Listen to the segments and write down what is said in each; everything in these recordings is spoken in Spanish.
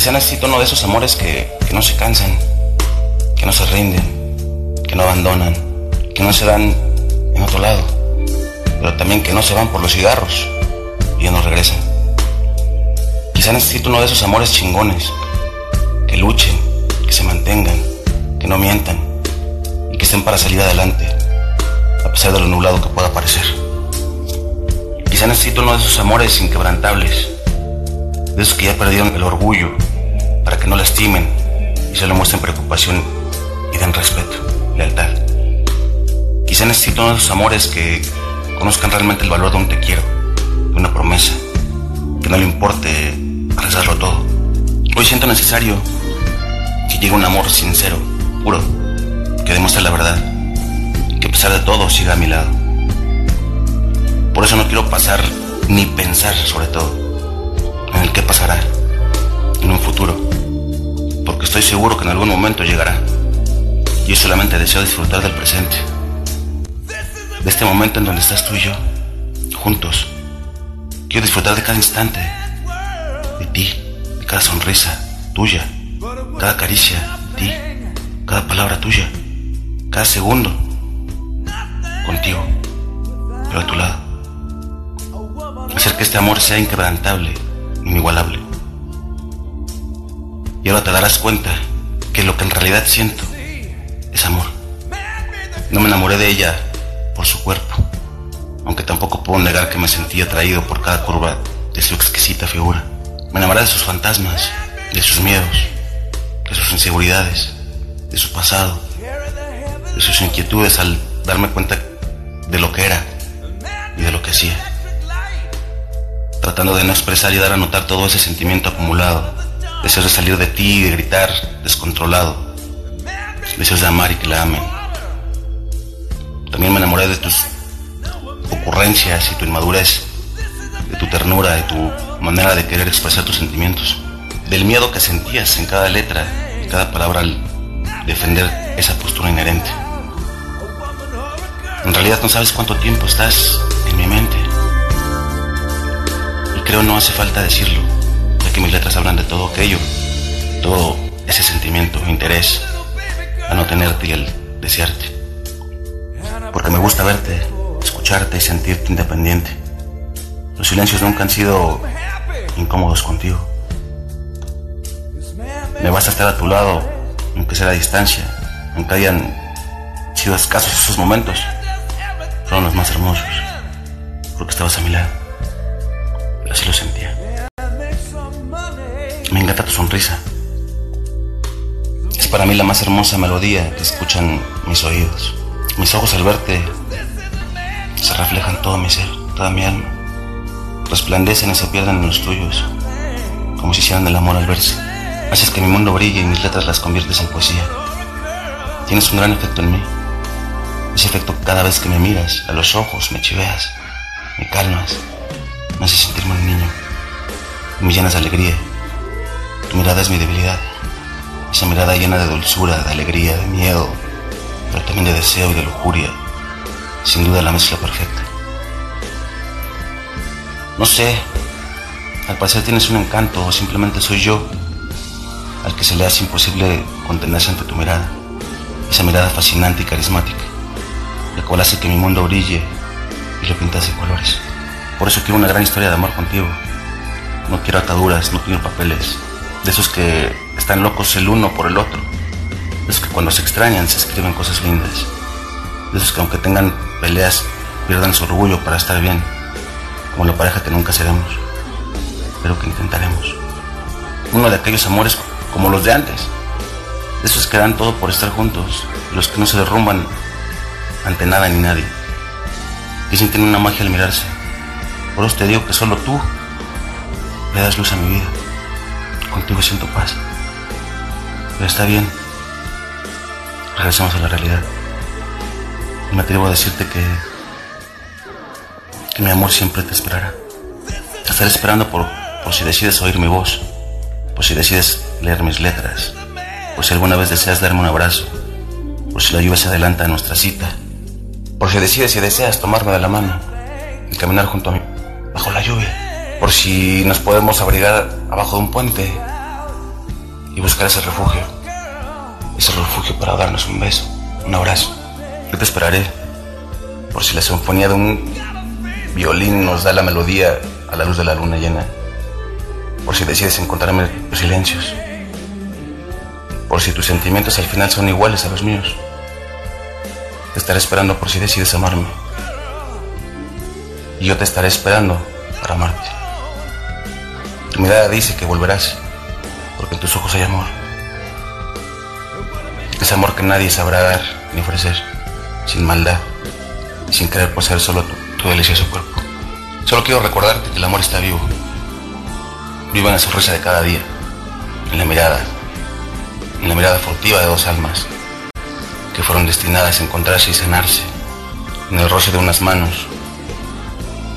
Quizá necesito uno de esos amores que, que no se cansan, que no se rinden, que no abandonan, que no se dan en otro lado, pero también que no se van por los cigarros y ya no regresan. Quizá necesito uno de esos amores chingones, que luchen, que se mantengan, que no mientan y que estén para salir adelante, a pesar de lo nublado que pueda parecer. Quizá necesito uno de esos amores inquebrantables, de esos que ya perdieron el orgullo, que no lastimen y solo muestren preocupación y den respeto, lealtad. Quizá necesito uno de esos amores que conozcan realmente el valor de un te quiero, de una promesa, que no le importe arriesgarlo todo. Hoy siento necesario que llegue un amor sincero, puro, que demuestre la verdad, que a pesar de todo siga a mi lado. Por eso no quiero pasar ni pensar sobre todo en el qué pasará estoy seguro que en algún momento llegará. Yo solamente deseo disfrutar del presente, de este momento en donde estás tú y yo, juntos. Quiero disfrutar de cada instante, de ti, de cada sonrisa tuya, cada caricia de ti, cada palabra tuya, cada segundo contigo, pero a tu lado. Hacer que este amor sea inquebrantable, inigualable. Y ahora te darás cuenta que lo que en realidad siento es amor. No me enamoré de ella por su cuerpo, aunque tampoco puedo negar que me sentí atraído por cada curva de su exquisita figura. Me enamoré de sus fantasmas, de sus miedos, de sus inseguridades, de su pasado, de sus inquietudes al darme cuenta de lo que era y de lo que hacía. Tratando de no expresar y dar a notar todo ese sentimiento acumulado, deseos de salir de ti y de gritar descontrolado, deseos de amar y que la amen. También me enamoré de tus ocurrencias y tu inmadurez, de tu ternura, de tu manera de querer expresar tus sentimientos, del miedo que sentías en cada letra y cada palabra al defender esa postura inherente. En realidad no sabes cuánto tiempo estás en mi mente. Y creo no hace falta decirlo, que mis letras hablan de todo aquello, todo ese sentimiento, interés a no tenerte y al desearte. Porque me gusta verte, escucharte y sentirte independiente. Los silencios nunca han sido incómodos contigo. Me vas a estar a tu lado, aunque sea a distancia, aunque hayan sido escasos esos momentos. Fueron los más hermosos, porque estabas a mi lado. Así lo sentía. Me encanta tu sonrisa. Es para mí la más hermosa melodía que escuchan mis oídos. Mis ojos al verte se reflejan todo mi ser, toda mi alma. Resplandecen y se pierden en los tuyos, como si hicieran el amor al verse. Haces que mi mundo brille y mis letras las conviertes en poesía. Tienes un gran efecto en mí. Ese efecto cada vez que me miras a los ojos, me chiveas, me calmas, me haces sentirme un niño. Me llenas de alegría. Tu mirada es mi debilidad. Esa mirada llena de dulzura, de alegría, de miedo, pero también de deseo y de lujuria. Sin duda la mezcla perfecta. No sé, al parecer tienes un encanto o simplemente soy yo al que se le hace imposible contenerse ante tu mirada. Esa mirada fascinante y carismática, la cual hace que mi mundo brille y lo pintas de colores. Por eso quiero una gran historia de amor contigo. No quiero ataduras, no quiero papeles. De esos que están locos el uno por el otro. De esos que cuando se extrañan se escriben cosas lindas. De esos que aunque tengan peleas pierdan su orgullo para estar bien. Como la pareja que nunca seremos. Pero que intentaremos. Uno de aquellos amores como los de antes. De esos que dan todo por estar juntos. Los que no se derrumban ante nada ni nadie. Que sienten una magia al mirarse. Por eso te digo que solo tú le das luz a mi vida. Contigo siento paz. Pero está bien. Regresemos a la realidad. Y me atrevo a decirte que, que mi amor siempre te esperará. Te estaré esperando por, por si decides oír mi voz, por si decides leer mis letras, por si alguna vez deseas darme un abrazo, por si la lluvia se adelanta a nuestra cita, por si decides y deseas tomarme de la mano y caminar junto a mí bajo la lluvia, por si nos podemos abrigar abajo de un puente buscar ese refugio. Ese refugio para darnos un beso, un abrazo. Yo te esperaré por si la sinfonía de un violín nos da la melodía a la luz de la luna llena. Por si decides encontrarme en los silencios. Por si tus sentimientos al final son iguales a los míos. Te estaré esperando por si decides amarme. Y yo te estaré esperando para amarte. Tu mirada dice que volverás, en tus ojos hay amor. Ese amor que nadie sabrá dar ni ofrecer, sin maldad, sin querer poseer solo tu, tu delicioso cuerpo. Solo quiero recordarte que el amor está vivo. Vivo en la sonrisa de cada día, en la mirada, en la mirada furtiva de dos almas que fueron destinadas a encontrarse y sanarse, en el roce de unas manos,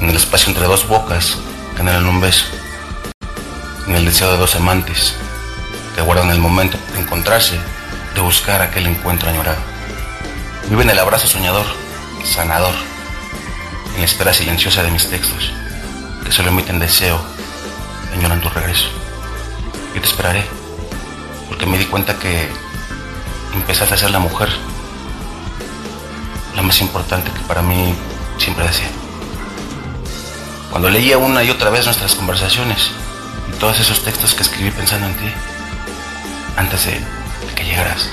en el espacio entre dos bocas que anhelan un beso, en el deseo de dos amantes que aguardan el momento de encontrarse, de buscar aquel encuentro añorado. Vive en el abrazo soñador, sanador, en la espera silenciosa de mis textos, que solo emiten deseo, añoran tu regreso. Yo te esperaré, porque me di cuenta que empezaste a ser la mujer, la más importante que para mí siempre decía. Cuando leía una y otra vez nuestras conversaciones y todos esos textos que escribí pensando en ti, antes de, que llegaras,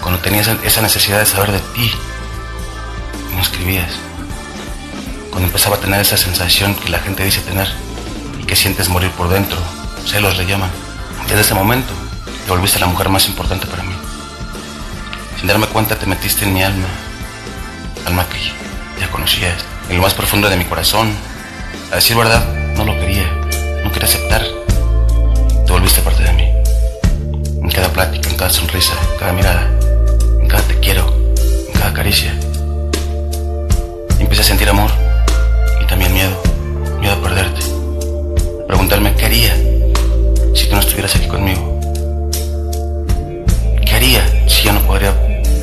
cuando tenías esa necesidad de saber de ti no escribías, cuando empezaba a tener esa sensación que la gente dice tener y que sientes morir por dentro, celos le llaman, desde ese momento te volviste la mujer más importante para mí. Sin darme cuenta te metiste en mi alma, alma que ya conocías, en lo más profundo de mi corazón. A decir verdad, no lo quería, no quería aceptar. Te volviste. En cada plática, en cada sonrisa, en cada mirada, en cada te quiero, en cada caricia. Y a sentir amor y también miedo, miedo a perderte. A preguntarme qué haría si tú no estuvieras aquí conmigo. ¿Qué haría si ya no podría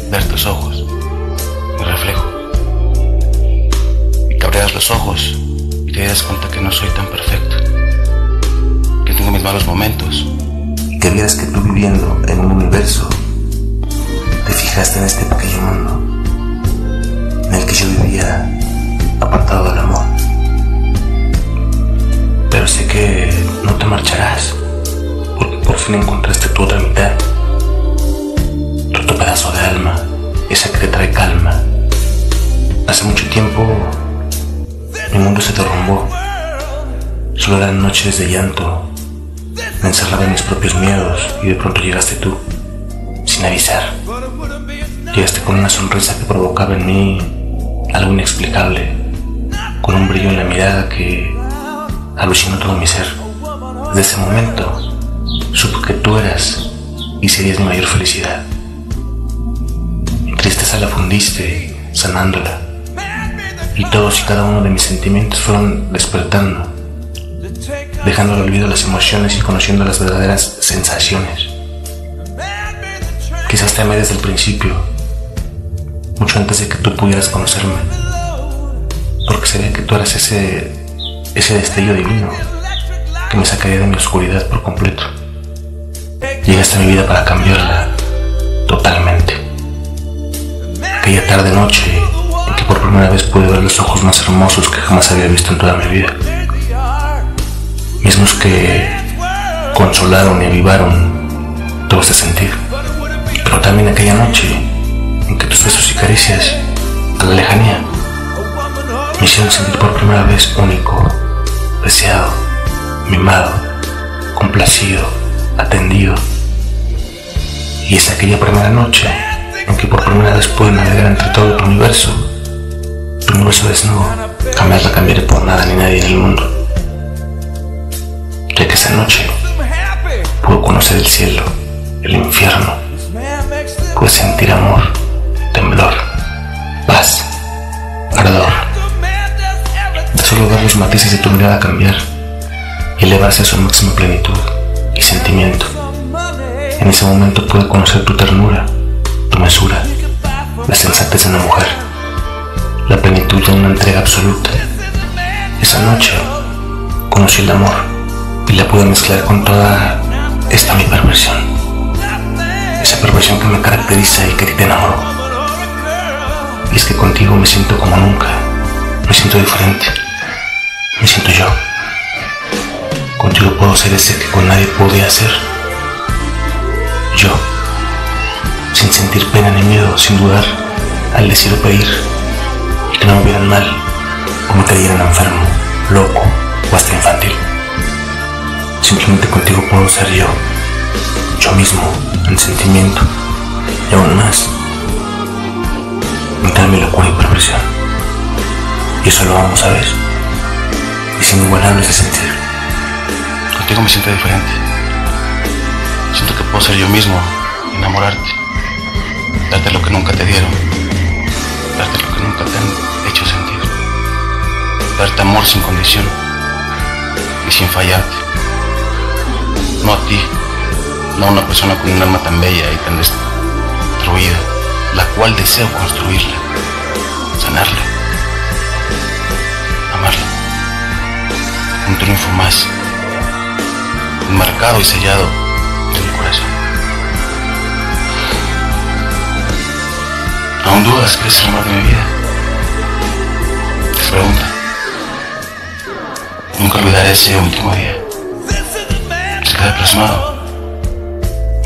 ver tus ojos, mi reflejo? Y que abrieras los ojos y te dieras cuenta que no soy tan perfecto, que tengo mis malos momentos. Que vieras que tú viviendo en un universo, te fijaste en este pequeño mundo, en el que yo vivía apartado del amor. Pero sé que no te marcharás, porque por fin encontraste tu otra mitad otro pedazo de alma, esa que te trae calma. Hace mucho tiempo mi mundo se derrumbó. Solo eran noches de llanto. Me encerraba en mis propios miedos y de pronto llegaste tú, sin avisar. Llegaste con una sonrisa que provocaba en mí algo inexplicable, con un brillo en la mirada que alucinó todo mi ser. Desde ese momento supe que tú eras y serías mi mayor felicidad tristeza la fundiste, sanándola. Y todos y cada uno de mis sentimientos fueron despertando, dejando al olvido las emociones y conociendo las verdaderas sensaciones. Quizás te amé desde el principio, mucho antes de que tú pudieras conocerme, porque sabía que tú eras ese, ese destello divino que me sacaría de mi oscuridad por completo. Llegaste a mi vida para cambiarla totalmente aquella tarde noche en que por primera vez pude ver los ojos más hermosos que jamás había visto en toda mi vida. Mismos que consolaron y avivaron todo ese sentir. Pero también aquella noche en que tus besos y caricias a la lejanía me hicieron sentir por primera vez único, deseado, mimado, complacido, atendido. Y es aquella primera noche en que por primera vez pude navegar entre todo tu universo. Tu universo desnudo, jamás la cambiaré por nada ni nadie en el mundo. Esa noche pude conocer el cielo, el infierno, pude sentir amor, temblor, paz, ardor. De solo ver los matices de tu mirada cambiar y elevarse a su máxima plenitud y sentimiento. En ese momento pude conocer tu ternura, tu mesura, la sensatez de una mujer, la plenitud de una entrega absoluta. Esa noche conocí el amor y la pude mezclar con toda esta mi perversión. Esa perversión que me caracteriza y que te enamoró. Y es que contigo me siento como nunca. Me siento diferente. Me siento yo. Contigo puedo ser ese que con nadie podía ser. Yo. Sin sentir pena ni miedo, sin dudar, al decir o pedir. Que no me vieran mal o me creyeran enfermo, loco o hasta infantil. Simplemente contigo puedo ser yo, yo mismo, en sentimiento y aún más, mitad mi locura y perversión. Y eso lo vamos a ver. Es inigualable ese sentir. Contigo me siento diferente. Siento que puedo ser yo mismo, enamorarte, darte lo que nunca te dieron, darte lo que nunca te han hecho sentir, darte amor sin condición y sin fallarte. No a ti, no a una persona con un alma tan bella y tan destruida, la cual deseo construirla, sanarla, amarla. Un triunfo más, enmarcado y sellado en mi corazón. ¿Aún dudas que es el amor de mi vida? Te pregunta. Nunca olvidaré ese último día queda plasmado,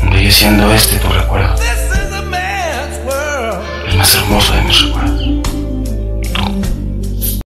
embelleciendo este tu recuerdo, el más hermoso de mis recuerdos.